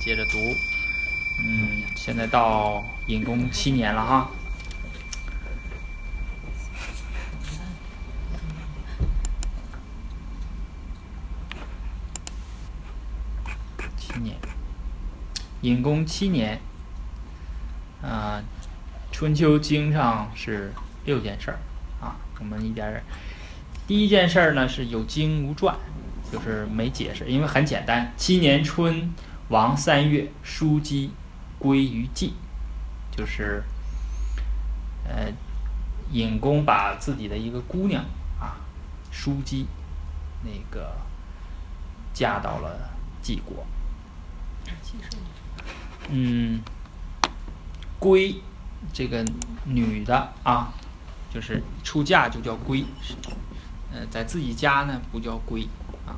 接着读。嗯，现在到隐公七年了哈。七年，隐公七年。啊，春秋经上是六件事儿啊，我们一点儿。第一件事儿呢是有经无传，就是没解释，因为很简单。七年春，王三月，叔姬归于晋，就是呃，尹公把自己的一个姑娘啊，叔姬那个嫁到了晋国。嗯。归，这个女的啊，就是出嫁就叫归，呃，在自己家呢不叫归啊，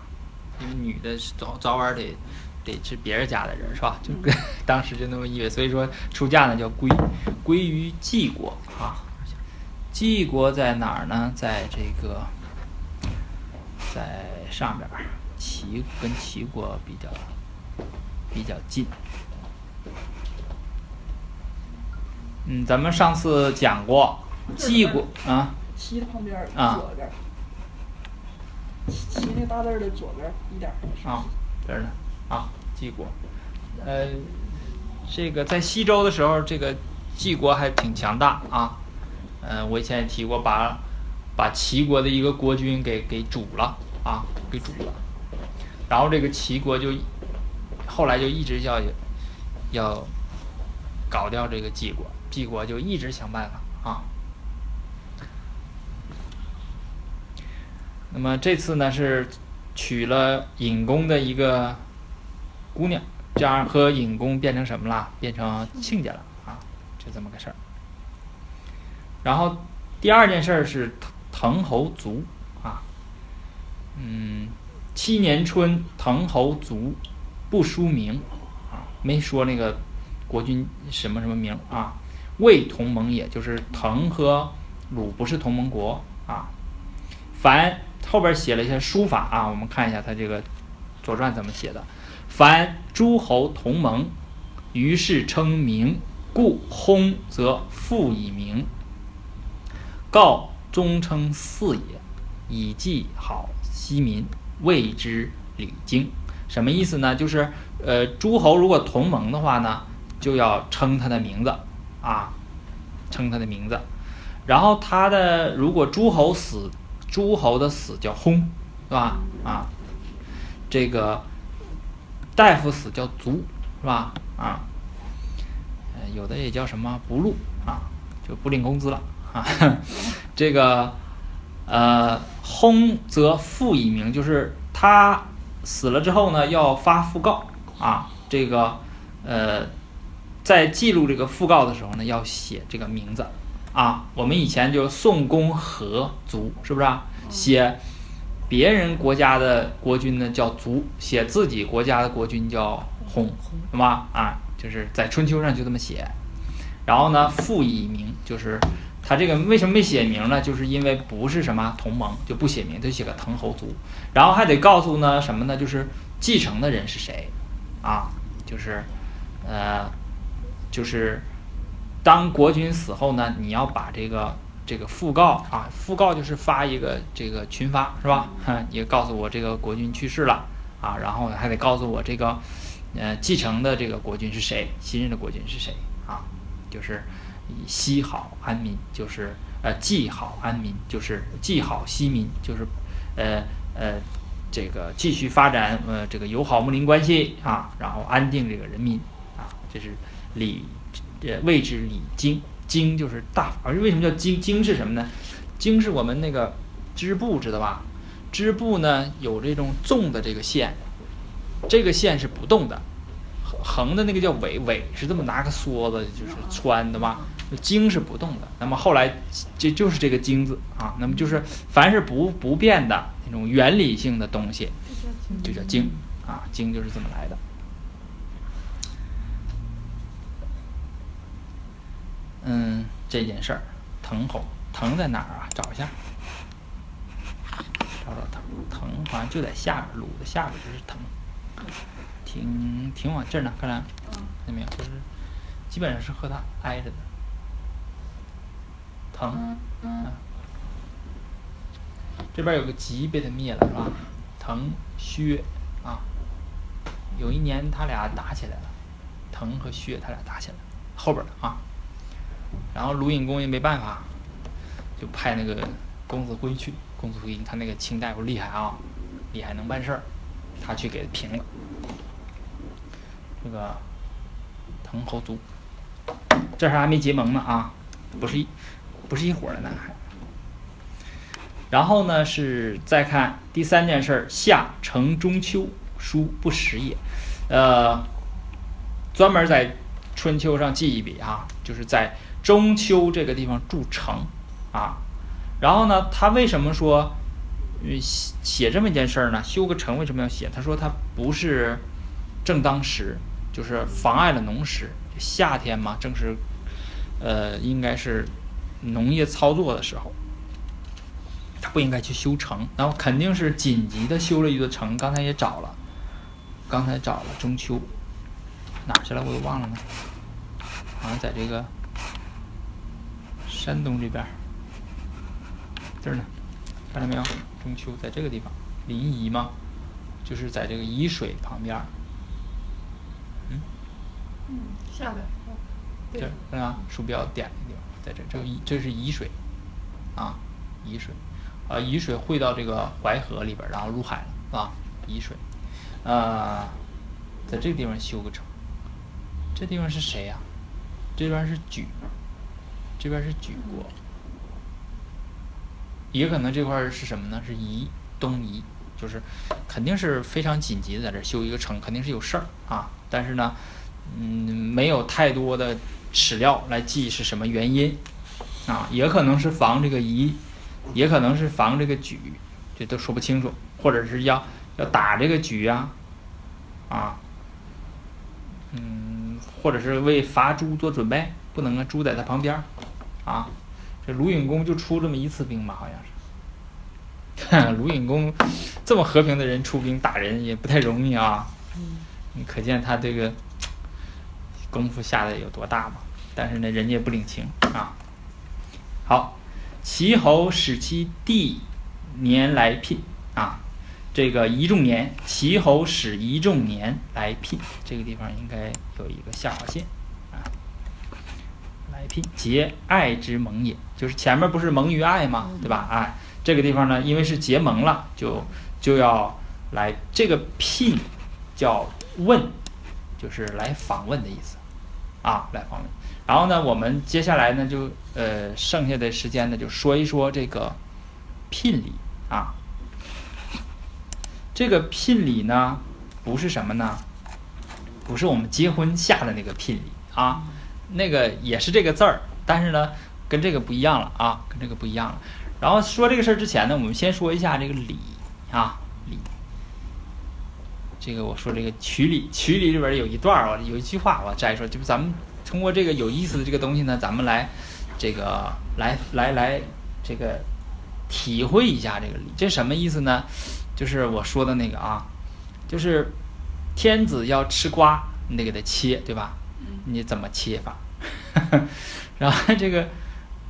因为女的早早晚得得是别人家的人是吧？就跟 当时就那么意味，所以说出嫁呢叫归，归于晋国啊。晋国在哪儿呢？在这个在上边儿，齐跟齐国比较比较近。嗯，咱们上次讲过，晋国啊，齐的旁边左边，齐那大字的左边一点啊，这儿呢啊，晋国，呃，这个在西周的时候，这个晋国还挺强大啊，嗯，我以前也提过，把把齐国的一个国君给给煮了啊，给煮了，然后这个齐国就后来就一直要要搞掉这个晋国。晋国就一直想办法啊。那么这次呢是娶了尹公的一个姑娘，这样和尹公变成什么了？变成亲家了啊，就这么个事儿。然后第二件事儿是滕侯卒啊，嗯，七年春，滕侯卒，不书名啊，没说那个国君什么什么名啊。未同盟，也就是滕和鲁不是同盟国啊。凡后边写了一些书法啊，我们看一下他这个《左传》怎么写的。凡诸侯同盟，于是称名，故薨则复以名。告终称嗣也，以记好西民，谓之礼经。什么意思呢？就是呃，诸侯如果同盟的话呢，就要称他的名字。啊，称他的名字，然后他的如果诸侯死，诸侯的死叫薨，是吧？啊，这个大夫死叫卒，是吧？啊，呃，有的也叫什么不禄啊，就不领工资了啊。这个呃，薨则复以名，就是他死了之后呢，要发讣告啊，这个呃。在记录这个讣告的时候呢，要写这个名字啊。我们以前就宋公和卒，是不是啊？写别人国家的国君呢叫卒，写自己国家的国君叫薨，是吧？啊，就是在春秋上就这么写。然后呢，复以名，就是他这个为什么没写名呢？就是因为不是什么同盟，就不写名，就写个滕侯卒。然后还得告诉呢什么呢？就是继承的人是谁啊？就是呃。就是，当国君死后呢，你要把这个这个讣告啊，讣告就是发一个这个群发是吧？哈，也告诉我这个国君去世了啊，然后还得告诉我这个，呃，继承的这个国君是谁，新任的国君是谁啊？就是以息好安民，就是呃，继好安民，就是继好息民，就是呃呃，这个继续发展呃这个友好睦邻关系啊，然后安定这个人民啊，这是。礼，呃，谓之礼经，经就是大法。而为什么叫经？经是什么呢？经是我们那个织布，知道吧？织布呢有这种纵的这个线，这个线是不动的，横的那个叫纬，纬是这么拿个梭子就是穿的嘛？经是不动的。那么后来就就是这个经字啊。那么就是凡是不不变的那种原理性的东西，就叫经啊。经就是这么来的。嗯，这件事儿，藤侯，藤在哪儿啊？找一下，找找藤，藤好像就在下边，鲁的下边就是藤，挺挺往这儿呢，看来，看见没有？就是基本上是和它挨着的。腾，嗯，这边有个吉被他灭了是吧？腾薛啊，有一年他俩打起来了，腾和薛他俩打起来了，后边的啊。然后鲁隐公也没办法，就派那个公子辉去。公子辉，他那个卿大夫厉害啊，厉害能办事儿，他去给平了。这个滕侯族，这还还没结盟呢啊，不是一不是一伙的呢还。然后呢是再看第三件事儿，夏成中秋，书不时也，呃，专门在春秋上记一笔啊，就是在中秋这个地方筑城啊。然后呢，他为什么说写写这么一件事儿呢？修个城为什么要写？他说他不是正当时，就是妨碍了农时。夏天嘛，正是呃，应该是农业操作的时候，他不应该去修城。然后肯定是紧急的修了一座城。刚才也找了，刚才找了中秋哪去了？我都忘了呢。好像在这个山东这边。这儿呢，看到没有？中秋在这个地方，临沂嘛，就是在这个沂水旁边儿。嗯。嗯，下边。这是吧？鼠标点的地方，在这，这个沂，这是沂水，啊，沂水，啊，沂水汇到这个淮河里边，然后入海了，是吧？沂水，啊，在这个地方修个城。这地方是谁呀？这边是莒，这边是莒国。也可能这块是什么呢？是夷东夷，就是肯定是非常紧急的，在这修一个城，肯定是有事儿啊。但是呢，嗯，没有太多的史料来记是什么原因啊。也可能是防这个夷，也可能是防这个莒，这都说不清楚。或者是要要打这个莒呀，啊，嗯，或者是为伐朱做准备，不能啊，朱在他旁边啊。这鲁隐公就出这么一次兵吧，好像是。鲁隐公这么和平的人出兵打人也不太容易啊。你可见他这个功夫下的有多大嘛？但是呢，人家也不领情啊。好，齐侯使其弟年来聘啊，这个一仲年，齐侯使一仲年来聘，这个地方应该有一个下划线。结爱之盟也，就是前面不是盟于爱吗？对吧？哎，这个地方呢，因为是结盟了，就就要来这个聘，叫问，就是来访问的意思，啊，来访问。然后呢，我们接下来呢，就呃，剩下的时间呢，就说一说这个聘礼啊。这个聘礼呢，不是什么呢？不是我们结婚下的那个聘礼啊。那个也是这个字儿，但是呢，跟这个不一样了啊，跟这个不一样了。然后说这个事儿之前呢，我们先说一下这个礼啊，礼。这个我说这个曲礼，曲礼里边有一段啊，有一句话我摘出来，就是咱们通过这个有意思的这个东西呢，咱们来这个来来来这个体会一下这个礼，这什么意思呢？就是我说的那个啊，就是天子要吃瓜，你得给他切，对吧？你怎么切法？然后这个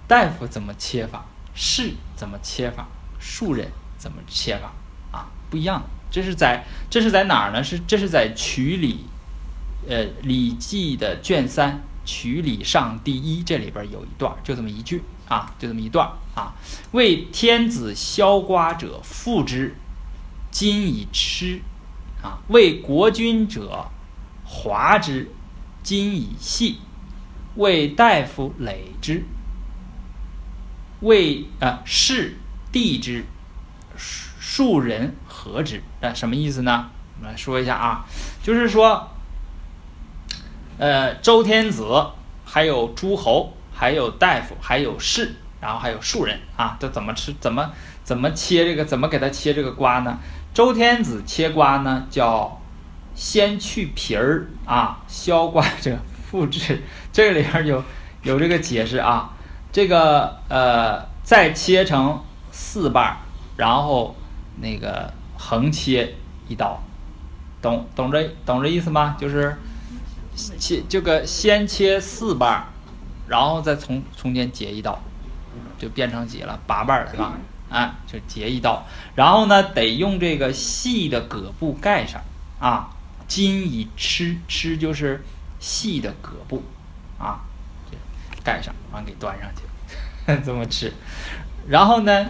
大夫怎么切法？士怎么切法？庶人怎么切法？啊，不一样。这是在这是在哪儿呢？是这是在《曲礼》呃《礼记》的卷三《曲礼上》第一这里边有一段，就这么一句啊，就这么一段啊。为天子削瓜者，复之，今以吃啊；为国君者，华之。今以细，为大夫累之，为啊士地之，庶人和之。那什么意思呢？我们来说一下啊，就是说，呃，周天子还有诸侯，还有大夫，还有士，然后还有庶人啊，这怎么吃？怎么怎么切这个？怎么给他切这个瓜呢？周天子切瓜呢，叫。先去皮儿啊，削瓜者复制，这里边有有这个解释啊。这个呃，再切成四瓣儿，然后那个横切一刀，懂懂这懂这意思吗？就是切这个先切四瓣儿，然后再从中间截一刀，就变成几了八瓣儿了是吧？哎，就截一刀，然后呢得用这个细的葛布盖上啊，今以吃吃就是细的葛布啊，盖上完给端上去，这么吃。然后呢，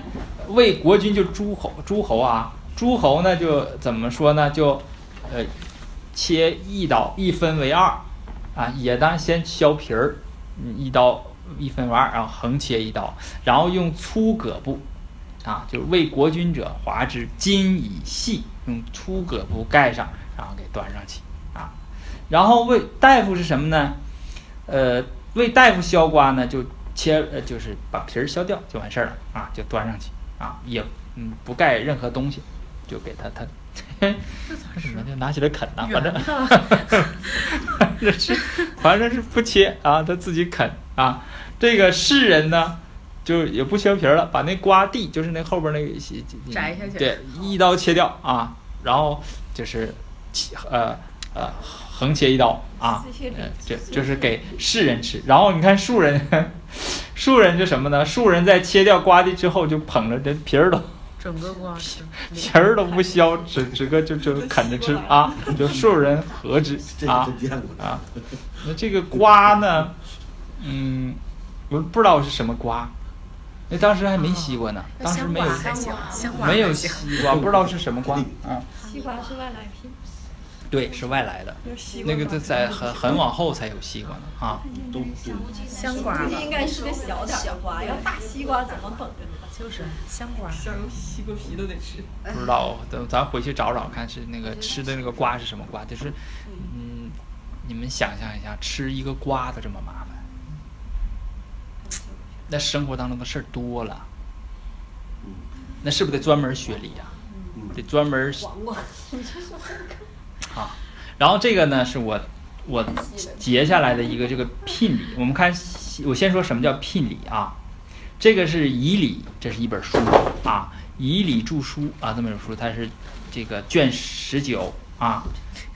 为国君就诸侯，诸侯啊，诸侯呢就怎么说呢？就呃切一刀，一分为二啊，也当先削皮儿，一刀一分为二，然后横切一刀，然后用粗葛布啊，就是为国君者划之，今以细用粗葛布盖上，然后给端上去啊。然后为大夫是什么呢？呃，为大夫削瓜呢，就切呃，就是把皮儿削掉就完事儿了啊，就端上去啊，也嗯不盖任何东西，就给他他。这咋吃？就拿起来啃呐、反圆正的，反正是反正是不切啊，他自己啃啊。这个世人呢，就也不削皮儿了，把那瓜蒂就是那后边那个细摘下去对，一刀切掉啊，然后就是切呃呃横切一刀啊，呃这就是给世人吃。然后你看庶人，庶人就什么呢？庶人在切掉瓜蒂之后，就捧着这皮儿都整个瓜。皮儿都不削，只只个就就啃着吃啊，就庶人何之这个啊。啊？那这个瓜呢，嗯，我不知道是什么瓜，那当时还没西瓜呢，当时没有没有西瓜，不知道是什么瓜 啊？西瓜是外来品，对，是外来的，那个在在很很往后才有西瓜呢啊。都都香瓜吧，应该是个小点儿的瓜，要大西瓜怎么捧着呢？就是香瓜。香西瓜皮都得吃。不知道，等咱回去找找看，是那个吃的那个瓜是什么瓜？就是，嗯，你们想象一下，吃一个瓜都这么麻烦，那生活当中的事儿多了，嗯那是不是得专门学理呀、嗯得专门黄瓜，啊。然后这个呢，是我我截下来的一个这个聘礼。我们看，我先说什么叫聘礼啊？这个是《仪礼》，这是一本书啊，《仪礼著书》啊，这本书，它是这个卷十九啊，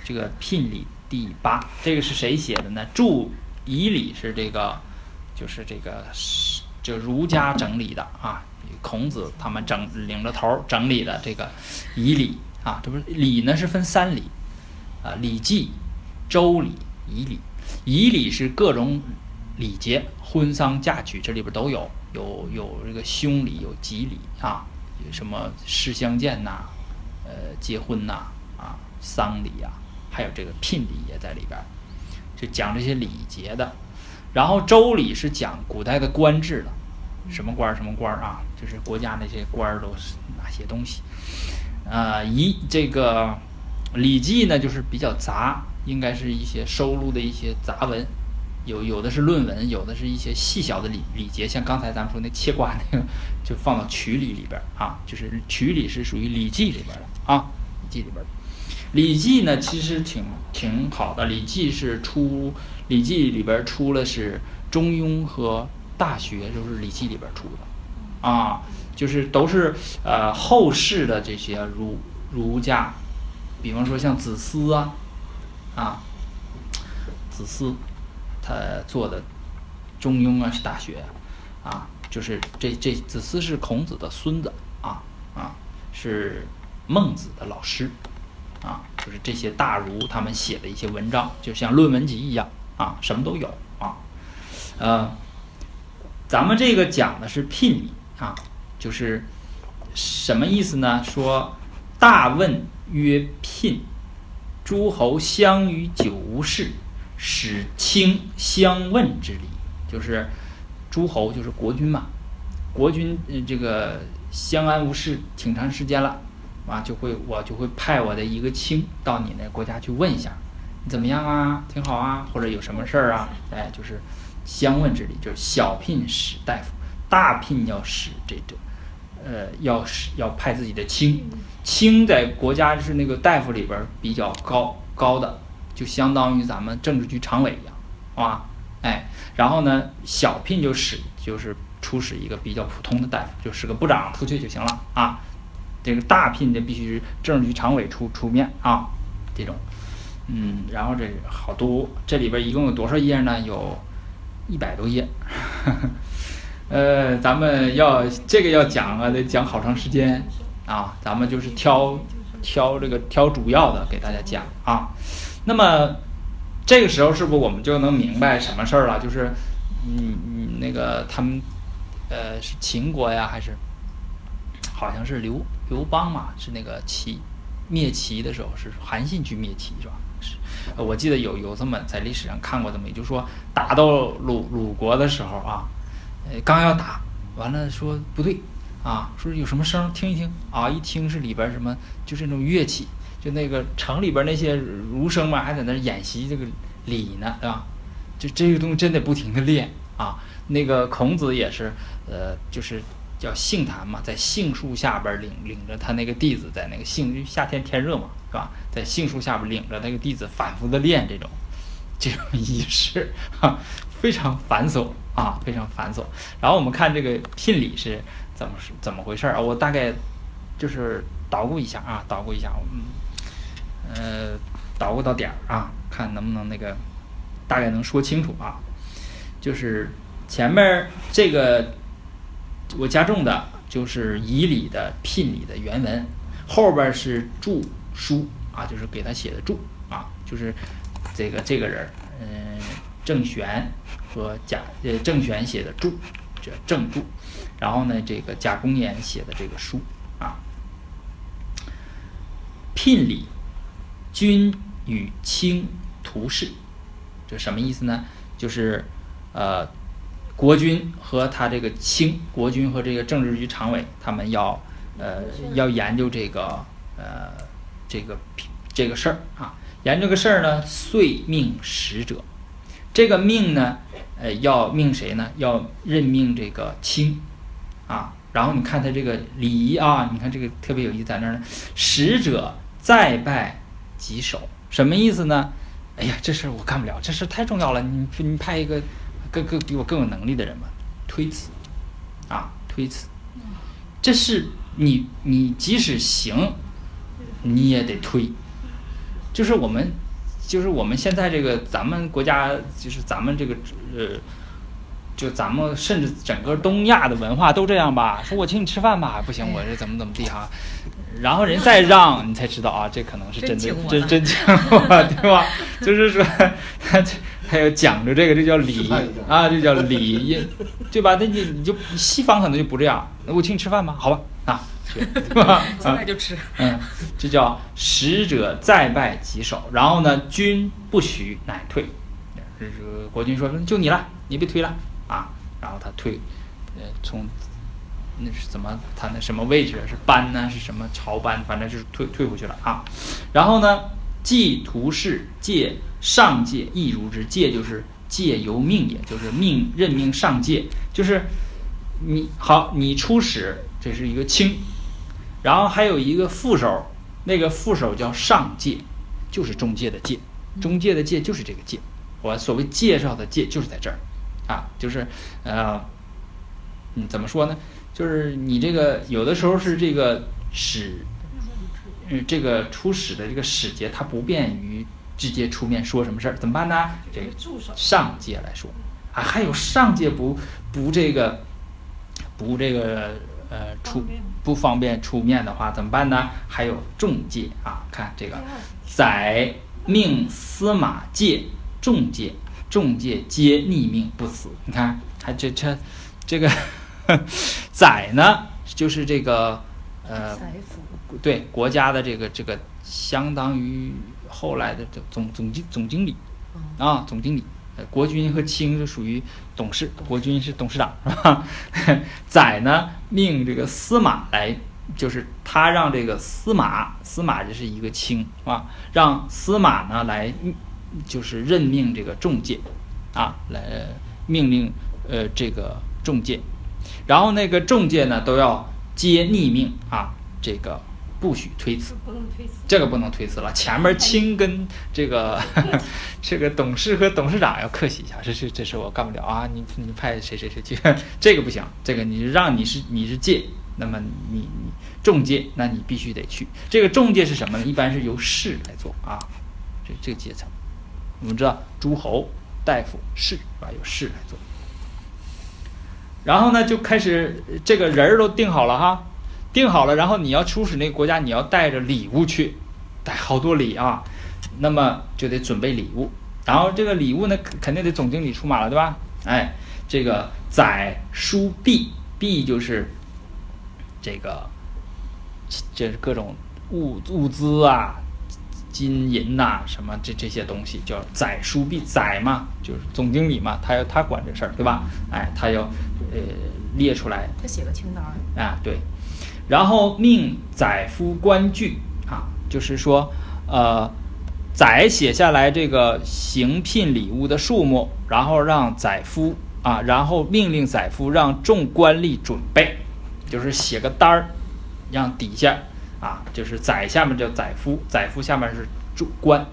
这个聘礼第八，这个是谁写的呢？注《仪礼》是这个，就是这个是这儒家整理的啊，孔子他们整领着头整理的这个《仪礼》啊，这不是礼呢是分三礼啊，《礼记》《周礼》《仪礼》，仪礼是各种礼节，婚丧嫁娶这里边都有，有有这个凶礼，有吉礼啊，有什么事相见呐、呃，结婚呐、啊，丧礼呀、还有这个聘礼也在里边，就讲这些礼节的。然后周礼是讲古代的官制的，什么官儿什么官儿啊，就是国家那些官儿都是哪些东西。呃，仪这个《礼记》呢，就是比较杂，应该是一些收录的一些杂文，有有的是论文，有的是一些细小的礼礼节，像刚才咱们说那切瓜那个，就放到曲礼里边儿啊，就是曲礼是属于《礼记》里边的啊，《礼记》里边。《礼记》呢，其实挺挺好的，《礼记》是出《礼记》里边出了是《中庸》和《大学》，都是《礼记》里边出的啊，就是都是呃后世的这些儒儒家，比方说像子思啊，啊，子思他做的《中庸》啊是《大学》啊，就是这这子思是孔子的孙子啊啊，是孟子的老师啊，就是这些大儒他们写的一些文章，就像论文集一样啊，什么都有啊，呃，咱们这个讲的是聘礼啊，就是什么意思呢？说大问曰聘，诸侯相与久无事，使卿相问之礼，就是诸侯就是国君嘛，国君这个相安无事挺长时间了，啊就会我就会派我的一个卿到你那国家去问一下，你怎么样啊？挺好啊，或者有什么事儿啊？哎，就是相问之礼，就是小聘使大夫，大聘要使这个。呃，要是要派自己的卿，卿在国家是那个大夫里边比较高高的，就相当于咱们政治局常委一样，好吧？哎，然后呢，小聘就使就是出使一个比较普通的大夫，就使个部长出去就行了啊。这个大聘的必须是政治局常委出出面啊。这种，嗯，然后这好多，这里边一共有多少页呢？有一百多页，呃，咱们要这个要讲啊，得讲好长时间啊，咱们就是挑挑这个挑主要的给大家讲啊。那么这个时候是不是我们就能明白什么事儿了？就是，嗯嗯，那个他们，呃，是秦国呀，还是好像是刘刘邦嘛？是那个齐灭齐的时候，是韩信去灭齐是吧？是，我记得有有这么在历史上看过这么，也就是说打到鲁鲁国的时候啊，呃，刚要打，完了说不对啊，说有什么声听一听啊，一听是里边什么，就是那种乐器，就那个城里边那些儒生嘛，还在那演习这个礼呢，对吧？就这个东西真得不停的练啊。那个孔子也是，呃，就是叫杏坛嘛，在杏树下边领领着他那个弟子，在那个杏夏天天热嘛，是吧？在杏树下边领着那个弟子反复的练这种这种仪式，哈，非常繁琐啊，非常繁琐。然后我们看这个聘礼是怎么是怎么回事儿啊？我大概就是捣鼓一下啊，捣鼓一下，嗯，呃，捣鼓到点儿啊，看能不能那个大概能说清楚啊。就是前面这个我加重的就是仪礼的聘礼的原文，后边是注书啊，就是给他写的注啊，就是这个这个人，嗯，郑玄和贾呃郑玄写的注，这郑注，然后呢，这个贾公言写的这个书啊，聘礼，君与卿图事，这什么意思呢？就是呃，国君和他这个卿，国君和这个政治局常委，他们要呃要研究这个呃这个这个事儿啊，研究这个事儿呢，遂命使者，这个命呢，呃要命谁呢？要任命这个卿啊，然后你看他这个礼仪啊，你看这个特别有意思在那儿呢，使者再拜几首，什么意思呢？哎呀，这事儿我干不了，这事儿太重要了，你你派一个更更比我更有能力的人吧，推辞啊，推辞，这是你你即使行，你也得推，就是我们就是我们现在这个咱们国家就是咱们这个呃。就咱们甚至整个东亚的文化都这样吧，说我请你吃饭吧，不行，我这怎么怎么地哈，然后人再让你才知道啊，这可能是真的真真真请我，对吧？就是说 他他要讲究这个，这叫礼啊，这叫礼，对吧？那你你就西方可能就不这样，我请你吃饭吧，好吧，啊，对吧？现啊在就吃。嗯，这叫使者再拜几首，然后呢，君不许，乃退。这个国君说：“就你了，你别推了啊。”然后他退，呃，从那是怎么他那什么位置是班呢？是什么朝班？反正就是退退回去了啊。然后呢，祭图事借上界亦如之，借就是借由命也，就是命任命上界，就是你好，你出使，这是一个卿，然后还有一个副手，那个副手叫上界，就是中介的介，中介的介就是这个介。我所谓介绍的介就是在这儿，啊，就是呃，嗯，怎么说呢？就是你这个有的时候是这个使，嗯，这个出使的这个使节，他不便于直接出面说什么事儿，怎么办呢？这个助手上界来说，啊，还有上界不不这个不这个呃出不方便出面的话怎么办呢？还有中介啊，看这个宰命司马介中介，中介皆逆命不死。你看，还这这这个 宰呢，就是这个呃对国家的这个这个相当于后来的这总总经总经理啊，总经理。国君和卿是属于董事，国君是董事长，是吧？宰呢命这个司马来，就是他让这个司马，司马这是一个卿，是吧？让司马呢来，就是任命这个众介，啊，来命令呃这个众介，然后那个众介呢都要皆逆命啊，这个不许推辞。这个不能推辞了，前面亲跟这个 这个董事和董事长要客气一下，这是这是我干不了啊，你你派谁谁谁去，这个不行，这个你让你是你是借那么你你中介，那你必须得去。这个中介是什么呢？一般是由士来做啊，这这个阶层。我们知道诸侯、大夫、士啊，由士来做。然后呢，就开始这个人儿都定好了哈，定好了，然后你要出使那个国家，你要带着礼物去，带好多礼啊，那么就得准备礼物。然后这个礼物呢，肯肯定得总经理出马了，对吧？哎，这个载书币，币就是这个，这是各种物物资啊，金银呐、什么这这些东西叫载书币，载嘛，就是总经理嘛，他要他管这事儿，对吧？哎，他要呃列出来，他写个清单儿，啊，对，然后命宰夫官具啊，就是说，呃，宰写下来这个行聘礼物的数目，然后让宰夫啊，然后命令宰夫让众官吏准备，就是写个单儿，让底下啊，就是宰下面叫宰夫，宰夫下面是主官，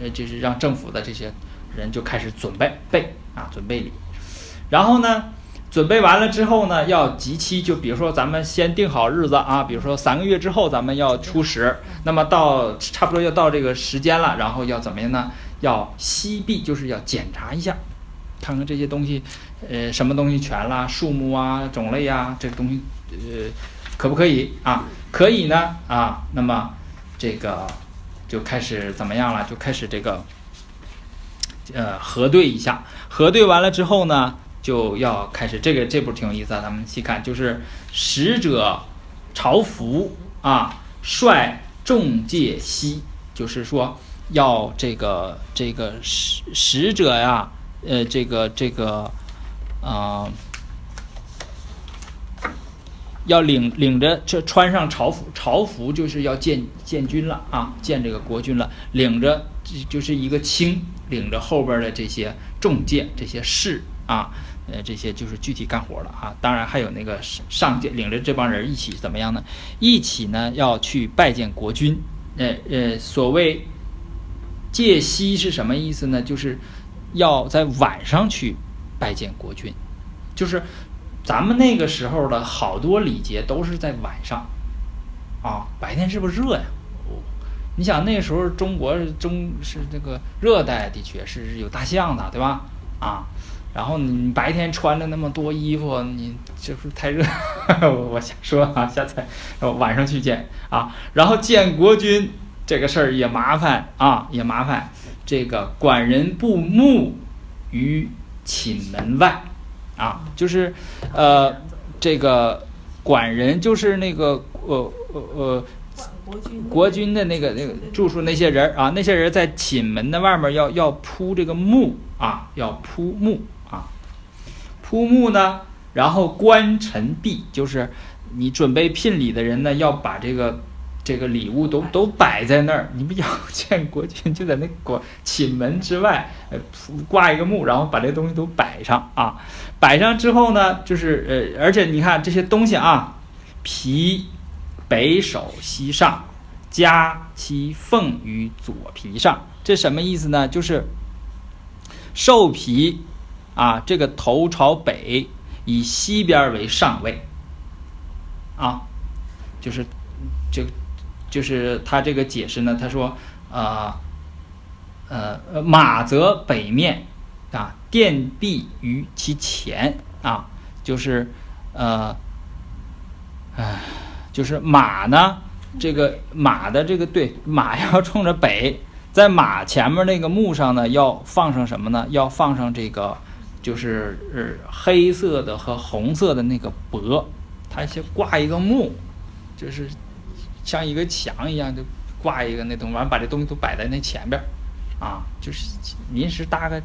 呃，就是让政府的这些人就开始准备备啊，准备礼，然后呢。准备完了之后呢，要集期，就比如说咱们先定好日子啊，比如说三个月之后咱们要出使，那么到差不多要到这个时间了，然后要怎么样呢？要西壁，就是要检查一下，看看这些东西，呃，什么东西全了，数目啊、种类啊，这个东西，呃，可不可以啊？可以呢啊，那么这个就开始怎么样了？就开始这个，呃，核对一下，核对完了之后呢？就要开始这个这步挺有意思啊，咱们细看，就是使者朝服啊，率众介西，就是说要这个这个使使者呀，呃，这个这个啊、要领领着这穿上朝服，朝服就是要见见军了啊，见这个国军了，领着就是一个卿，领着后边的这些众介这些士啊。呃，这些就是具体干活了啊。当然还有那个上上领着这帮人一起怎么样呢？一起呢要去拜见国君。呃呃，所谓借息是什么意思呢？就是要在晚上去拜见国君，就是咱们那个时候的好多礼节都是在晚上啊。白天是不是热呀？你想那时候中国中是这个热带地区，是有大象的，对吧？啊。然后你白天穿着那么多衣服，你这不是太热？我 我瞎说啊，下次晚上去见啊。然后见国君这个事儿也麻烦啊，也麻烦。这个管人不目于寝门外啊，就是呃，这个管人就是那个呃呃呃。国君的那个那个住处那些人啊，那些人在寝门的外面要要铺这个木啊，要铺木，铺木呢，然后官陈币，就是你准备聘礼的人呢，要把这个这个礼物都都摆在那儿。你们要见国君，就在那国寝门之外，呃，挂一个木，然后把这东西都摆上啊。摆上之后呢，就是呃，而且你看这些东西啊，皮。北首西上，加其凤于左皮上，这什么意思呢？就是兽皮啊，这个头朝北，以西边为上位啊，就是就就是他这个解释呢，他说呃呃马则北面啊，殿壁于其前啊，就是呃唉。就是马呢，这个马的这个对马要冲着北，在马前面那个木上呢，要放上什么呢？要放上这个，就是黑色的和红色的那个帛，它先挂一个木，就是像一个墙一样，就挂一个那东西，完把这东西都摆在那前边儿，啊，就是临时搭个。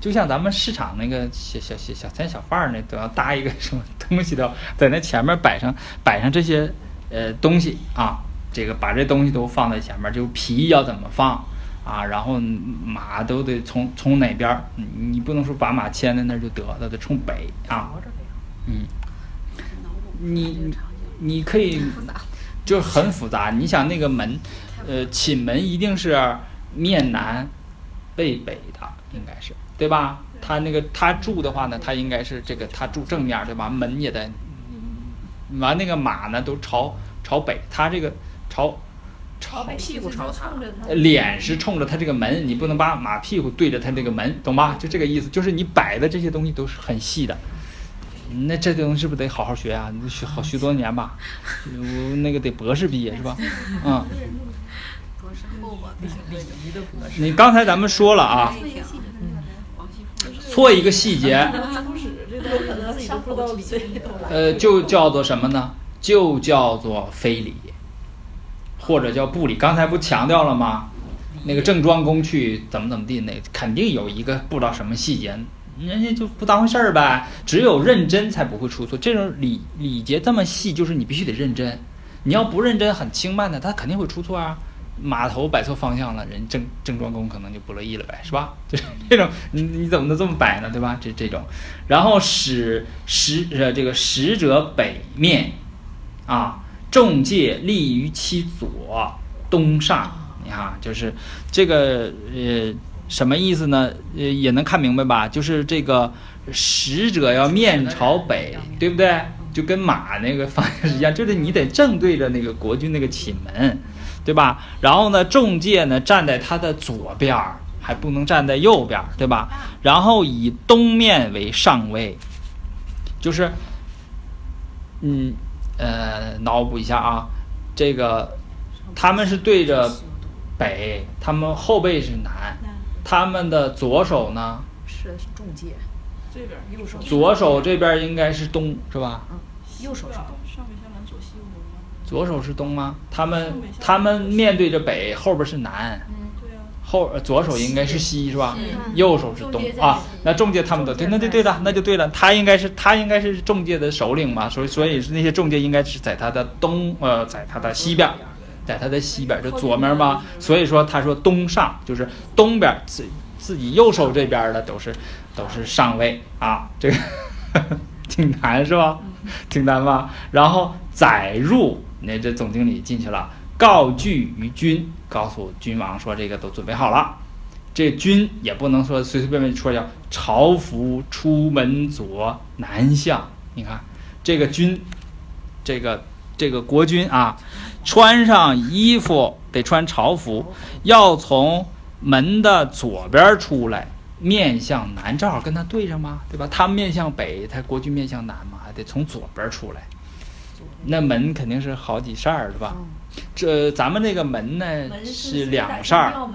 就像咱们市场那个小小小小摊小贩儿那都要搭一个什么东西，都要在那前面摆上 摆上这些呃东西啊，这个把这东西都放在前面，就皮要怎么放啊，然后马都得从从哪边儿，你不能说把马牵在那儿就得了，得冲北啊，嗯，你你可以就很复杂，你想那个门，呃，寝门一定是面南背北的，应该是。对吧？他那个他住的话呢，他应该是这个他住正面对吧？门也在完那个马呢都朝朝北，他这个朝朝北屁股朝他冲着他呃脸是冲着他这个门，你不能把马屁股对着他这个门，懂吧？就这个意思，就是你摆的这些东西都是很细的。那这东西是不是得好好学啊？你学好学多年吧，我那个得博士毕业是吧？嗯。你刚才咱们说了啊，错一个细节 呃，就叫做什么呢？就叫做非礼，或者叫不礼。刚才不强调了吗？那个郑庄公去怎么怎么地，那肯定有一个不知道什么细节，人家就不当回事儿呗。只有认真才不会出错。这种礼礼节这么细，就是你必须得认真。你要不认真，很轻慢的，他肯定会出错啊。码头摆错方向了，人郑郑庄公可能就不乐意了呗，是吧？就 是这种，你你怎么能这么摆呢，对吧？这这种，然后使使呃这个使者北面，啊，众介立于其左东上，你看，就是这个呃什么意思呢？呃也能看明白吧？就是这个使者要面朝北，对不对？就跟马那个方向是一样，就是你得正对着那个国君那个寝门，对吧？然后呢，众介呢站在他的左边，还不能站在右边，对吧？然后以东面为上位，就是，嗯呃，脑补一下啊，这个他们是对着北，他们后背是南，他们的左手呢，是中介，这边右手左手这边应该是东，是吧？嗯，右手是东。上北下南左西右东吗？左手是东吗？他们他们面对着北，后边是南，后呃左手应该是西是吧？嗯右手是东啊，那中介他们都对，那就对了，那就对了，他应该是他应该是中介的首领嘛，所以所以那些中介应该是在他的东呃，在他的西边，在他的西边就左面嘛，所以说他说东上就是东边自自己右手这边的都是都是上位啊，这个 挺难是吧？挺难吧？然后载入，那这总经理进去了，告具于君，告诉君王说这个都准备好了。这君也不能说随随便便说叫朝服出门左南向，你看这个君，这个这个国君啊，穿上衣服得穿朝服，要从门的左边出来，面向南，正好跟他对上嘛，对吧？他面向北，他国君面向南嘛，还得从左边出来。那门肯定是好几扇儿，对吧？这咱们那个门呢门是两扇儿。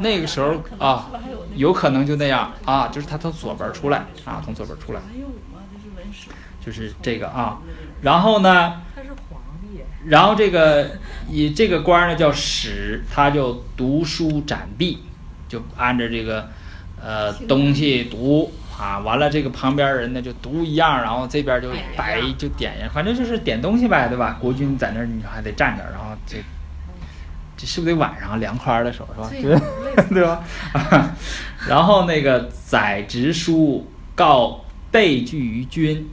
那个时候啊有那个有可能就那样啊，就是他从左边出来啊，从左边出来，还有吗？这是文史。就是这个啊。然后呢，他是皇帝，然后这个以这个官儿呢叫史，他就读书展壁，就按着这个呃东西读啊，完了这个旁边人呢就读一样，然后这边就摆就点呀，反正就是点东西呗，对吧？国君在那儿，你还得站着，然后这这是不是得晚上凉快儿的时候是吧？对 吧？然后那个载直书告备具于君，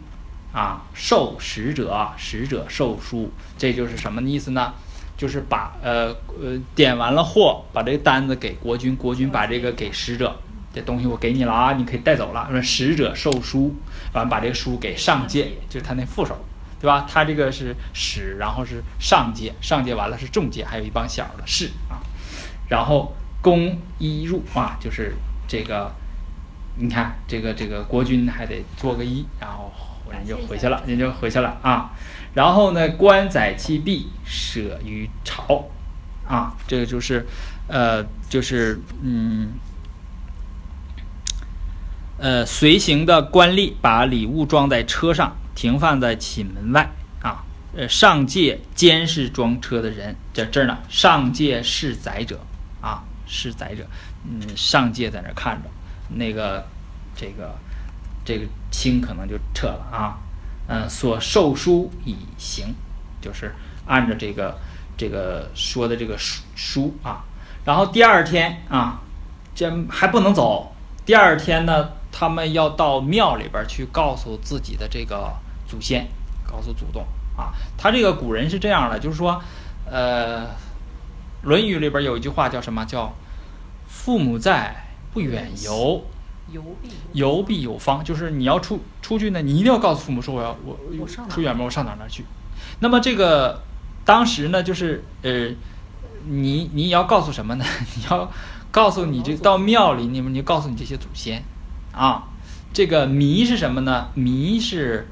啊，受使者，使者受书，这就是什么意思呢？就是把呃呃点完了货，把这个单子给国君，国君把这个给使者，这东西我给你了啊，你可以带走了。说使者受书，完把这个书给上界，就是他那副手，对吧？他这个是使，然后是上界，上界完了是中界，还有一帮小的士啊。然后公一入啊，就是这个，你看这个这个国君还得做个揖，然后人就回去了，人就回去了啊。然后呢，官载其币，舍于朝，啊，这个就是，呃，就是嗯，呃，随行的官吏把礼物装在车上，停放在寝门外啊。呃，上界监视装车的人，在这儿呢。上界是载者啊，是载者。嗯，上界在那儿看着，那个这个这个卿可能就撤了啊。嗯，所受书以行，就是按照这个这个说的这个书书啊。然后第二天啊，这还不能走。第二天呢，他们要到庙里边儿去告诉自己的这个祖先，告诉祖宗啊。他这个古人是这样的，就是说，呃，《论语》里边有一句话叫什么？叫“父母在，不远游；游必游必有方，就是你要出出去呢，你一定要告诉父母说我要我出远门，我上哪哪儿去。那么这个当时呢，就是呃，你你也要告诉什么呢？你要告诉你这到庙里，你们你告诉你这些祖先啊，这个弥是什么呢？弥是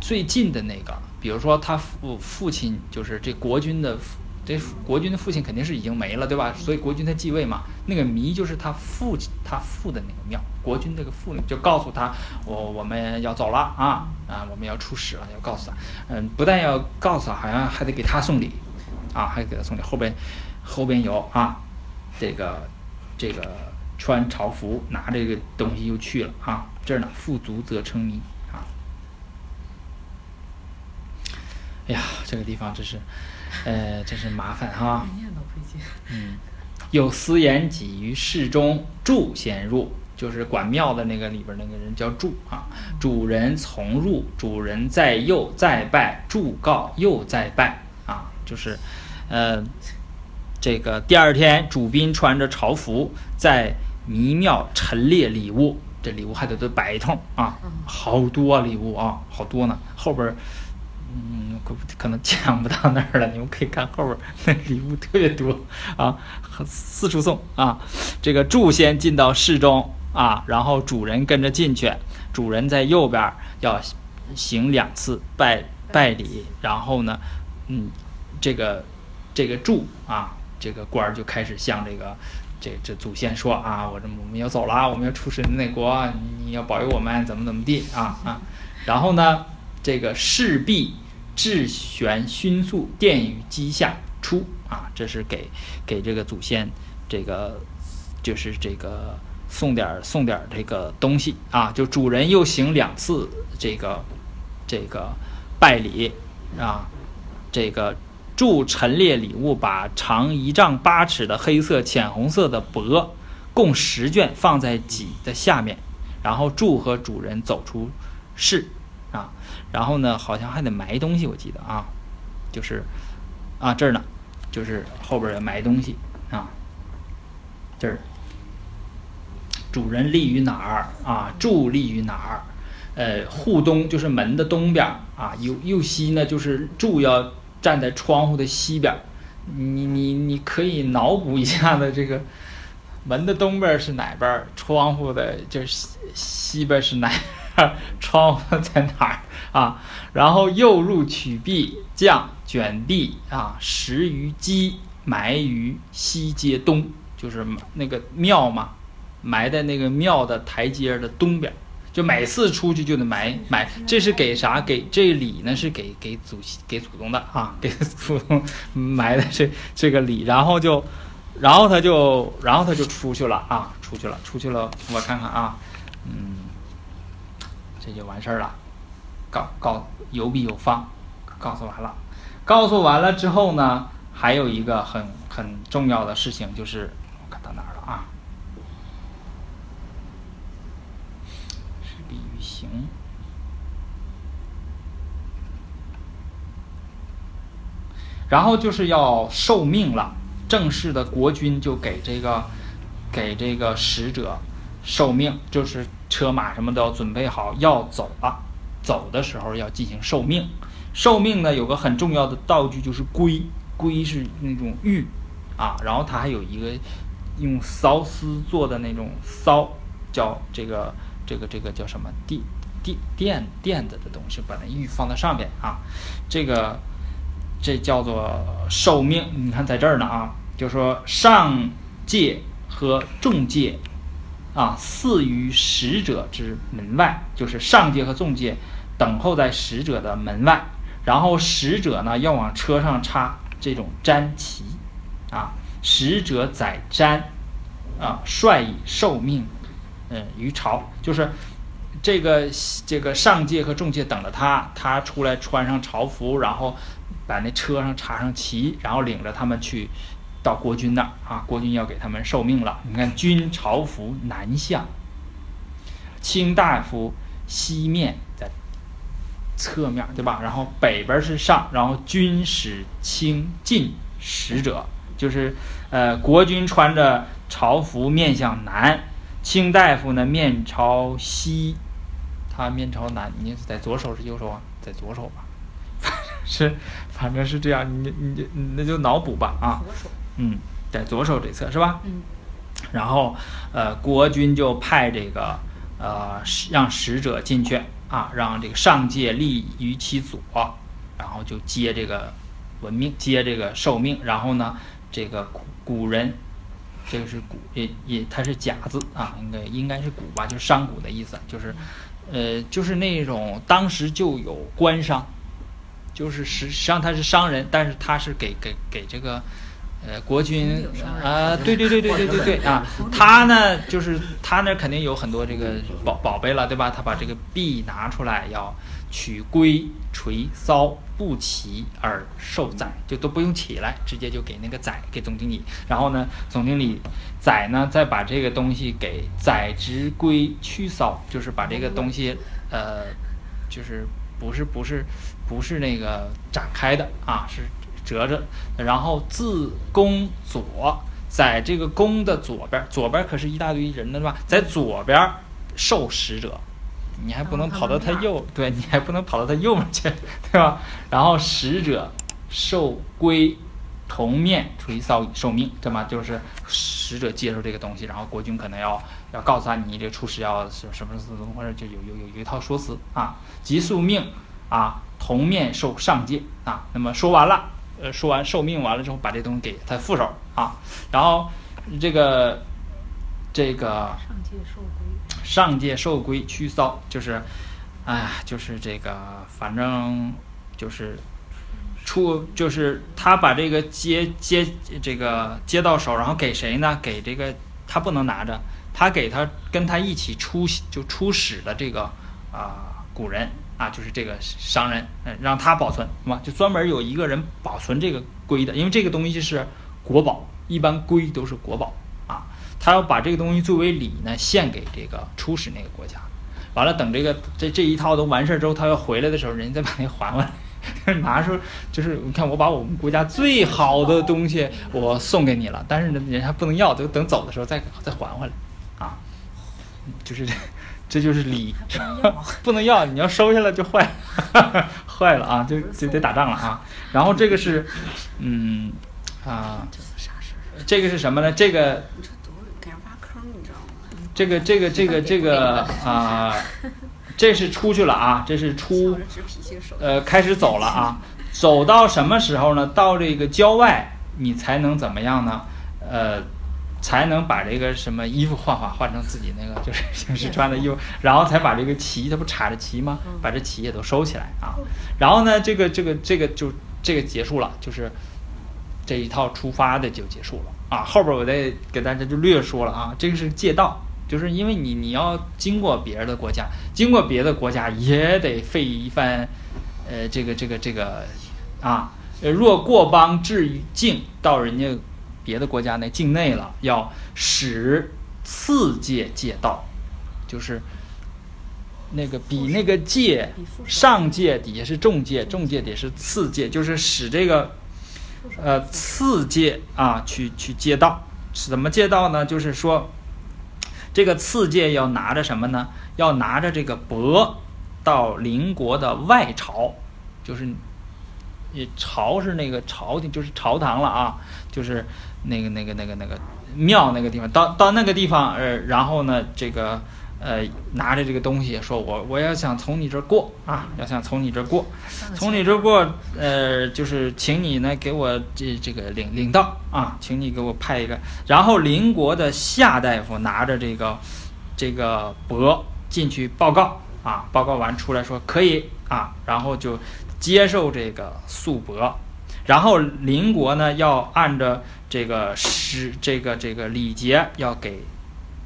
最近的那个，比如说他父父亲就是这国君的父。这国君的父亲肯定是已经没了，对吧？所以国君他继位嘛，那个弥就是他父亲他父的那个庙，国君这个父就告诉他，我我们要走了啊啊，我们要出使了，要告诉他，嗯，不但要告诉他，好像还得给他送礼，啊，还得给他送礼。后边后边有啊，这个这个穿朝服拿这个东西就去了啊，这儿呢，富足则称弥啊。哎呀，这个地方真是。呃，真是麻烦哈。嗯，有司言己于室中，祝先入，就是管庙的那个里边那个人叫祝啊。主人从入，主人在右再拜，祝告又再拜啊。就是，呃，这个第二天，主宾穿着朝服在弥庙陈列礼物，这礼物还得都摆一通啊，好多礼物啊，好多呢，后边。嗯，可可能讲不到那儿了。你们可以看后边那礼物特别多啊，四处送啊。这个祝先进到室中啊，然后主人跟着进去，主人在右边要行两次拜拜礼，然后呢，嗯，这个这个祝啊，这个官儿就开始向这个这这祖先说啊，我这我们要走了，我们要出使那国，你要保佑我们，怎么怎么地啊啊。然后呢，这个势必。智玄迅速，殿宇机下出啊！这是给给这个祖先，这个就是这个送点送点这个东西啊！就主人又行两次这个这个拜礼啊！这个祝陈列礼物，把长一丈八尺的黑色浅红色的帛共十卷放在己的下面，然后祝和主人走出室。啊，然后呢，好像还得埋东西，我记得啊，就是啊这儿呢，就是后边要埋东西啊，这儿主人立于哪儿啊？柱立于哪儿？呃，户东就是门的东边啊，右右西呢就是柱要站在窗户的西边。你你你可以脑补一下的这个门的东边是哪边？窗户的就是西西边是哪？窗户在哪儿啊？然后右入曲壁，降卷壁啊，食于鸡，埋于西街东，就是那个庙嘛，埋在那个庙的台阶的东边。就每次出去就得埋埋，这是给啥？给这礼呢？是给给祖给祖宗的啊，给祖宗埋的这这个礼。然后就，然后他就，然后他就出去了啊，出去了，出去了。我看看啊，嗯。这就完事儿了，告告有笔有方，告诉完了，告诉完了之后呢，还有一个很很重要的事情，就是我看到哪儿了啊？是笔于行，然后就是要受命了，正式的国君就给这个给这个使者受命，就是。车马什么都要准备好，要走了。走的时候要进行受命。受命呢，有个很重要的道具就是龟，龟是那种玉啊，然后它还有一个用缫丝做的那种缫，叫这个这个这个叫什么垫垫垫垫子的东西，把那玉放在上面啊。这个这叫做受命。你看在这儿呢啊，就说上界和众界。啊，祀于使者之门外，就是上界和众界等候在使者的门外。然后使者呢要往车上插这种毡旗，啊，使者载毡，啊，率以受命，嗯，于朝，就是这个这个上界和中界等着他，他出来穿上朝服，然后把那车上插上旗，然后领着他们去。到国君那儿啊，国君要给他们受命了。你看，君朝服南向，卿大夫西面在侧面对吧？然后北边是上，然后君使卿进使者，就是呃，国君穿着朝服面向南，卿大夫呢面朝西，他面朝南，你是在左手是右手啊？在左手吧，反 正是反正是这样，你你你那就脑补吧啊，左手，嗯，在左手这侧是吧？嗯，然后，呃，国君就派这个呃使让使者进去啊，让这个上界立于其左，然后就接这个文命，接这个受命。然后呢，这个古古人，这个是古也也它是甲字啊，应该应该是古吧，就是商贾的意思，就是呃就是那种当时就有官商，就是实实际上他是商人，但是他是给给给这个。呃，国君啊，对对对对对对对啊，他呢就是他那肯定有很多这个宝宝贝了，对吧？他把这个币拿出来，要取龟、垂、搔、不起而受宰，就都不用起来，直接就给那个宰给总经理。然后呢，总经理宰呢再把这个东西给宰之归屈扫，就是把这个东西呃，就是不是不是不是那个展开的啊，是折着，然后自宫左，在这个宫的左边儿，左边儿可是一大堆人的，是吧？在左边儿受使者，你还不能跑到他右，对你还不能跑到他右面去，对吧？然后使者受归同面垂搔受命，对吗就是使者接受这个东西，然后国君可能要要告诉他，你这出使要是什么什么或者，就有有有有一套说辞啊，即宿命啊，同面受上界啊。那么说完了。呃，说完受命完了之后，把这东西给他副手啊，然后这个这个上界受归，上界受归驱骚，就是，哎呀，就是这个，反正就是出，就是他把这个接接这个接到手，然后给谁呢？给这个他不能拿着，他给他跟他一起出就出使的这个啊、古人啊，就是这个商人，嗯，让他保存，是吧？就专门有一个人保存这个龟的，因为这个东西是国宝，一般龟都是国宝。他要把这个东西作为礼呢，献给这个出使那个国家。完了，等这个这这一套都完事儿之后，他要回来的时候，人家再把那个还回来，拿出就是你看我把我们国家最好的东西我送给你了，但是呢，人家不能要，就等走的时候再再还回来啊。就是这，这就是礼，不能要 你要收下来就坏了，坏了啊，就就得打仗了啊。然后这个是，嗯啊？这个是什么呢？这个这个这个这个这个啊、这是出去了啊，这是出。呃开始走了啊，走到什么时候呢？到这个郊外，你才能怎么样呢？呃，才能把这个什么衣服换换换成自己那个就是平时穿的衣服，然后才把这个旗，它不插着旗吗？把这旗也都收起来啊。然后呢，这个这个这个就这个结束了，就是这一套出发的就结束了啊。后边我再给大家就略说了啊，这个是借道。就是因为你你要经过别人的国家，经过别的国家也得费一番，呃，这个这个这个啊，呃，若过邦至于境，到人家别的国家那境内了，要使次界界道，就是那个比那个界上界底下是重界，重界底下是次界，就是使这个呃次界啊去去借道，怎么借道呢？就是说这个次界要拿着什么呢？要拿着这个帛到邻国的外朝，就是也朝是那个朝廷，就是朝堂了啊，就是那个那个那个那个庙那个地方，到到那个地方，呃，然后呢，这个呃拿着这个东西，说我我要想从你这儿过啊，要想从你这儿过，从你这儿过，呃，就是请你呢给我这这个领领道啊，请你给我派一个，然后邻国的夏大夫拿着这个这个帛进去报告啊，报告完出来说可以啊，然后就接受这个素帛，然后邻国呢要按照这个使这个这个礼节要给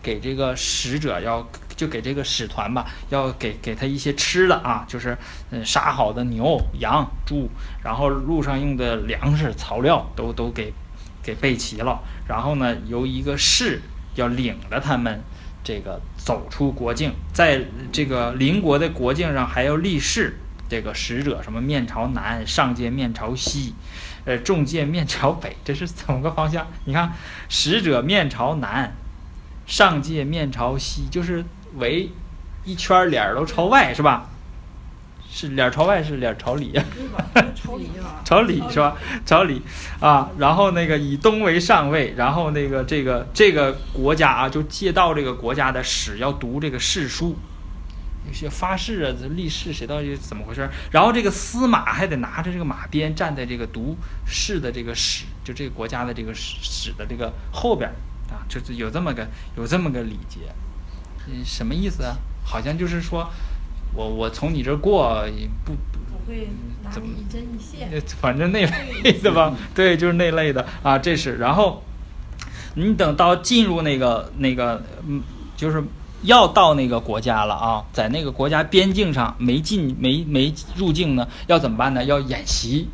给这个使者要就给这个使团吧，要给给他一些吃的啊，就是嗯杀好的牛、羊、猪，然后路上用的粮食、草料都都给给备齐了，然后呢由一个士要领着他们这个走出国境，在这个邻国的国境上还要立誓，这个使者什么面朝南，上界面朝西，呃，中界面朝北，这是怎么个方向？你看，使者面朝南，上界面朝西，就是围一圈儿脸儿都朝外，是吧？是脸儿朝外，是脸儿朝里、朝里啊，朝里是吧？朝里啊，然后那个以东为上位，然后那个这个这个国家啊，就借道这个国家的史要读这个誓书，有些发誓啊、这立誓，谁到底怎么回事儿？然后这个司马还得拿着这个马鞭站在这个读誓的这个史，就这个国家的这个史史的这个后边儿啊，就是有这么个有这么个礼节，嗯，什么意思啊？好像就是说我我从你这儿过也不不会拿怎么你一针一线。呃反正那类的吧，对，就是那类的啊，这是。然后你等到进入那个那个，嗯，就是要到那个国家了啊，在那个国家边境上没进没没入境呢，要怎么办呢？要演习。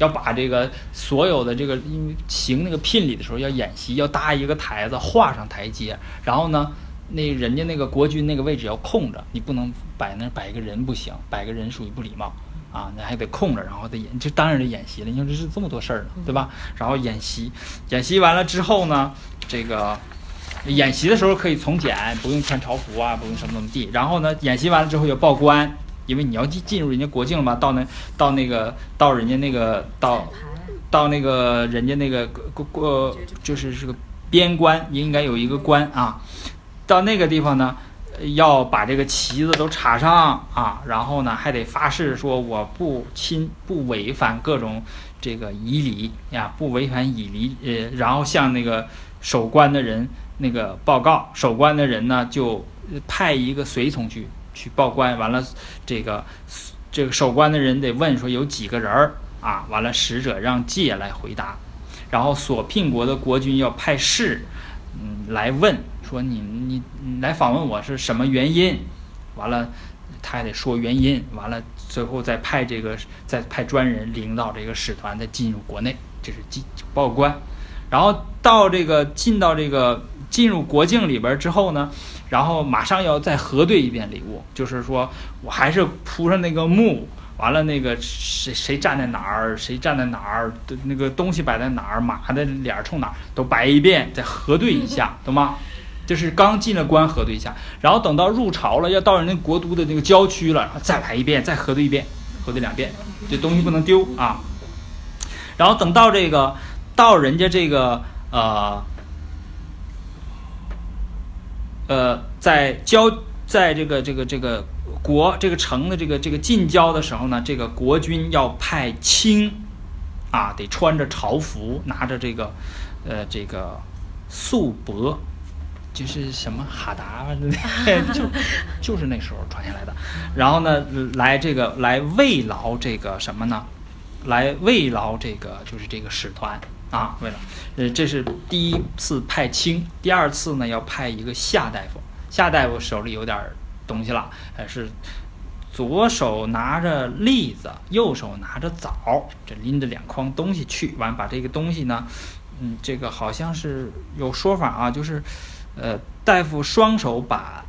要把这个所有的这个，因为行那个聘礼的时候要演习，要搭一个台子，画上台阶，然后呢，那人家那个国君那个位置要空着，你不能摆那儿摆一个人不行，摆个人属于不礼貌啊，那还得空着，然后得演，这当然得演习了。你说这是这么多事儿呢，对吧？然后演习，演习完了之后呢，这个演习的时候可以从简，不用穿朝服啊，不用什么怎么地。然后呢，演习完了之后要报官，因为你要进进入人家国境了嘛，到那到那个到人家那个到到那个人家那个过过就是是个边关，应该有一个关啊。到那个地方呢，呃要把这个旗子都插上啊，然后呢还得发誓说我不侵不违反各种这个仪礼呀，不违反仪礼，呃，然后向那个守关的人那个报告，守关的人呢就呃派一个随从去去报关，完了这个这个守关的人得问说有几个人儿啊，完了使者让介来回答，然后所聘国的国君要派士，嗯，来问说你你你来访问我是什么原因，完了他还得说原因，完了最后再派这个再派专人领导这个使团再进入国内，这是进报关，然后到这个进到这个进入国境里边儿之后呢，然后马上要再核对一遍礼物，就是说我还是铺上那个幕，完了那个谁谁站在哪儿，谁站在哪儿，的那个东西摆在哪儿，马的脸儿冲哪儿，都摆一遍，再核对一下，懂吗？就是刚进了关核对一下，然后等到入朝了，要到人家国都的那个郊区了，然后再来一遍，再核对一遍，核对两遍，这东西不能丢啊。然后等到这个到人家这个呃呃，在交在这个这个这个国这个城的这个这个近郊的时候呢，这个国君要派卿啊，得穿着朝服，拿着这个呃这个素帛，就是什么哈达，就就是那时候传下来的。然后呢，来这个来慰劳这个什么呢？来慰劳这个就是这个使团啊，为了呃，这是第一次派卿，第二次呢要派一个夏大夫，夏大夫手里有点东西了，呃是左手拿着栗子，右手拿着枣，这拎着两筐东西去，完把这个东西呢，嗯，这个好像是有说法啊，就是呃大夫双手把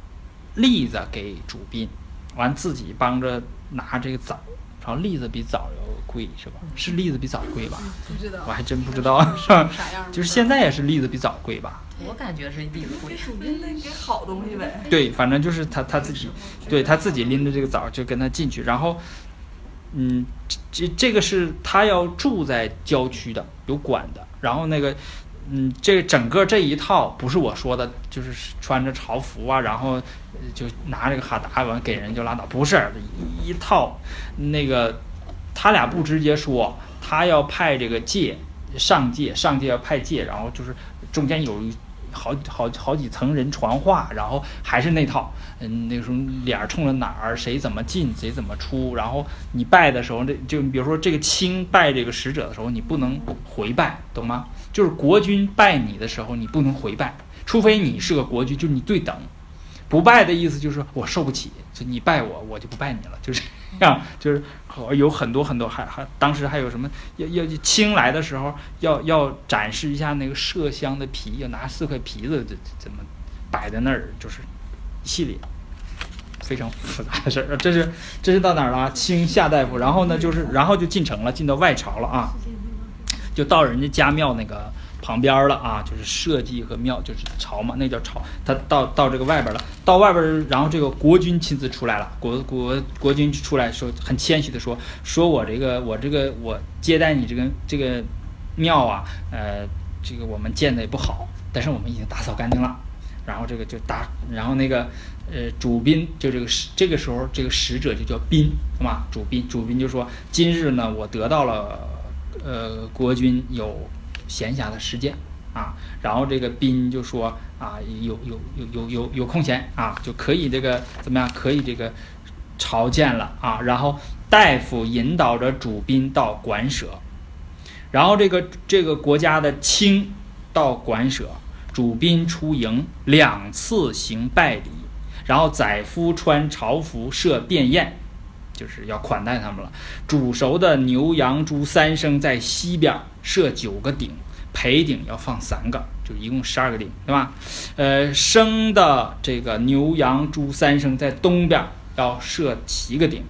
栗子给主宾，完自己帮着拿这个枣，然后栗子比枣要贵是吧？是栗子比枣贵吧？不知道我还真不知道，是 样就是现在也是栗子比枣贵吧？我感觉是栗子贵，主宾得给好东西呗。对，反正就是他他自己，对他自己拎着这个枣就跟他进去，然后，嗯，这这这个是他要住在郊区的，有管的，然后那个，嗯，这整个这一套不是我说的，就是穿着朝服啊，然后就拿这个哈达完给人就拉倒，不是一套，那个他俩不直接说，他要派这个介上界，上界要派介，然后就是中间有好好好几层人传话，然后还是那套，嗯，那个时候脸冲着哪儿，谁怎么进，谁怎么出，然后你拜的时候，这就比如说这个清拜这个使者的时候，你不能回拜，懂吗？就是国君拜你的时候，你不能回拜，除非你是个国君，就是你对等。不拜的意思就是我受不起，就你拜我，我就不拜你了，就是这样，就是有很多很多，还还当时还有什么要要清来的时候，要要展示一下那个麝香的皮，要拿四块皮子这怎么摆在那儿，就是一系列非常复杂的事儿。这是这是到哪儿了清？夏大夫，然后呢就是然后就进城了，进到外朝了啊，就到人家家庙那个旁边了啊，就是社稷和庙，就是朝嘛，那叫朝。他到到这个外边了，到外边，然后这个国君亲自出来了，国国国君出来说，很谦虚的说，说我这个我这个我接待你这个这个庙啊，呃，这个我们建的也不好，但是我们已经打扫干净了。然后这个就打，然后那个呃主宾就这个使这个时候这个使者就叫宾，是吧？主宾主宾就说，今日呢我得到了呃国君有闲暇的时间啊，然后这个宾就说啊有有有有有有空闲啊，就可以这个怎么样？可以这个朝见了啊。然后大夫引导着主宾到馆舍，然后这个这个国家的卿到馆舍。主宾出迎，两次行拜礼，然后宰夫穿朝服设便宴，就是要款待他们了。煮熟的牛羊猪三牲在西边设九个鼎，陪鼎要放三个，就一共十二个鼎，对吧？呃，生的这个牛羊猪三牲在东边要设七个鼎，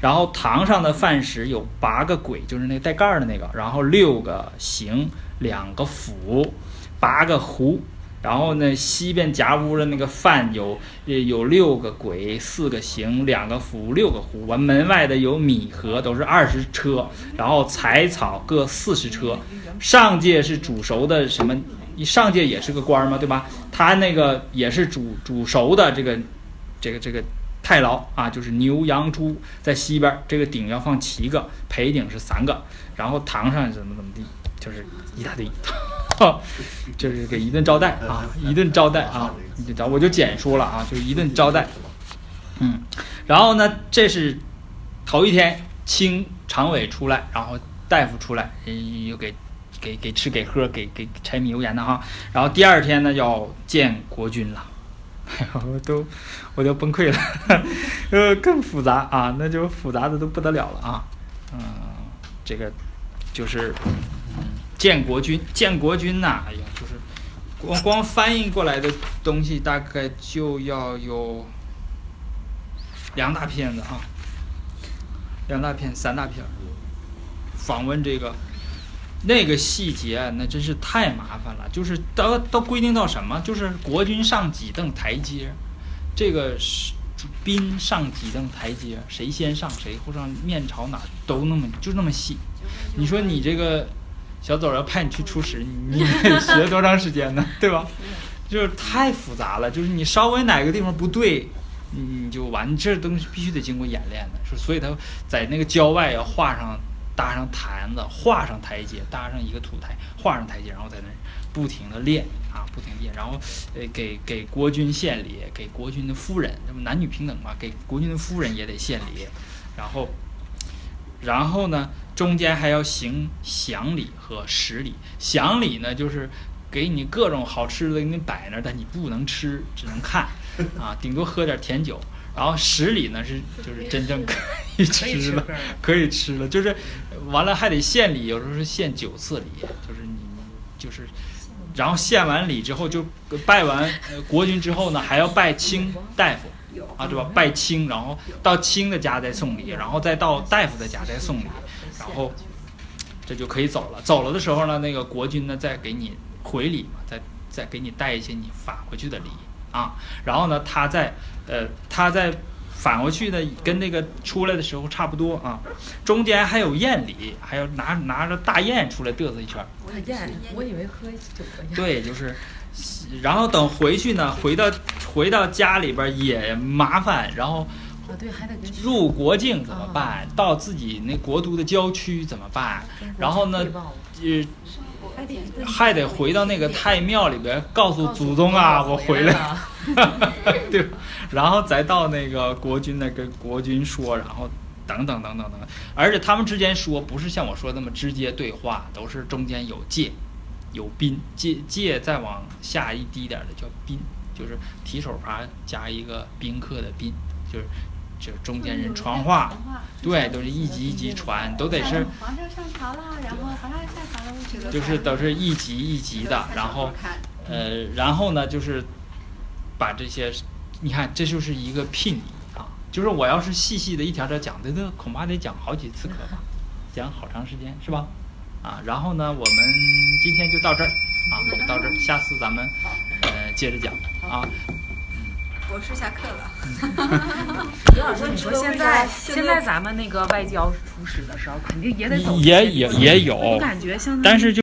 然后堂上的饭食有八个簋，就是那带盖儿的那个，然后六个形，两个釜。八个壶，然后呢，西边夹屋的那个饭有有六个鬼，四个形，两个福，六个壶。完门外的有米盒，都是二十车，然后柴草各四十车。上界是煮熟的什么？上界也是个官嘛，对吧？他那个也是煮煮熟的这个这个这个太牢啊，就是牛羊猪在西边，这个鼎要放七个，陪鼎是三个，然后堂上怎么怎么地，就是一大堆。哈就是给一顿招待啊，一顿招待啊，你就我就简说了啊，就是一顿招待。嗯，然后呢，这是头一天，清常委出来，然后大夫出来，又给给给吃给喝，给给柴米油盐的哈。然后第二天呢，要见国君了，哎 呀我都我都崩溃了，呃，更复杂啊，那就复杂的都不得了了啊。嗯，这个就是。建国军，建国军呐，哎呀，就是光光翻译过来的东西，大概就要有两大片子啊，两大片、三大片访问这个那个细节，那真是太麻烦了。就是都都规定到什么？就是国军上几凳台阶，这个是宾上几凳台阶，谁先上谁后上，面朝哪都那么就那么细。你说你这个。小左要派你去出使，你得学多长时间呢？对吧？就是太复杂了，就是你稍微哪个地方不对，你就完。这东西必须得经过演练的，是所以他在那个郊外要画上搭上坛子，画上台阶，搭上一个土台，画上台阶，然后在那不停的练啊，不停练，然后呃给给国君献礼，给国君的夫人，那么男女平等嘛，给国君的夫人也得献礼，然后然后呢？中间还要行祥礼和食礼。祥礼呢，就是给你各种好吃的给你摆那儿，但你不能吃，只能看，啊，顶多喝点甜酒。然后十礼呢是就是真正可以吃了，可以吃了，就是完了还得献礼，有时候是献九次礼，就是你就是，然后献完礼之后就拜完国君之后呢，还要拜卿大夫。啊，对吧？拜亲，然后到亲的家再送礼，然后再到大夫的家再送礼，然后这就可以走了。走了的时候呢，那个国君呢再给你回礼嘛，再再给你带一些你返回去的礼啊。然后呢，他再呃，他再返回去的跟那个出来的时候差不多啊。中间还有宴礼，还要拿拿着大雁出来嘚瑟一圈。宴，我以为喝酒对，就是。然后等回去呢，回到回到家里边也麻烦，然后入国境怎么办？到自己那国都的郊区怎么办？然后呢，呃，还得回到那个太庙里边，告诉祖宗啊，我回来了，对，然后再到那个国君那跟国君说，然后等等等等等等，而且他们之间说不是像我说那么直接对话，都是中间有借。有宾借借再往下一低点的叫宾，就是提手旁加一个宾客的宾，就是就是中间人传话，对，都是一级一级传，都得是皇上上朝了，然后皇上下朝了，就是都是一级一级的，然后呃，然后呢就是把这些，你看这就是一个聘礼啊，就是我要是细细的一条条讲的，那恐怕得讲好几次课吧，讲好长时间是吧？啊。然后呢，我们今天就到这儿啊，到这儿，下次咱们呃接着讲啊。博士下课了。李老师，你说现在现在咱们那个外交出使的时候，肯定也得走也也也有我感觉像但是就。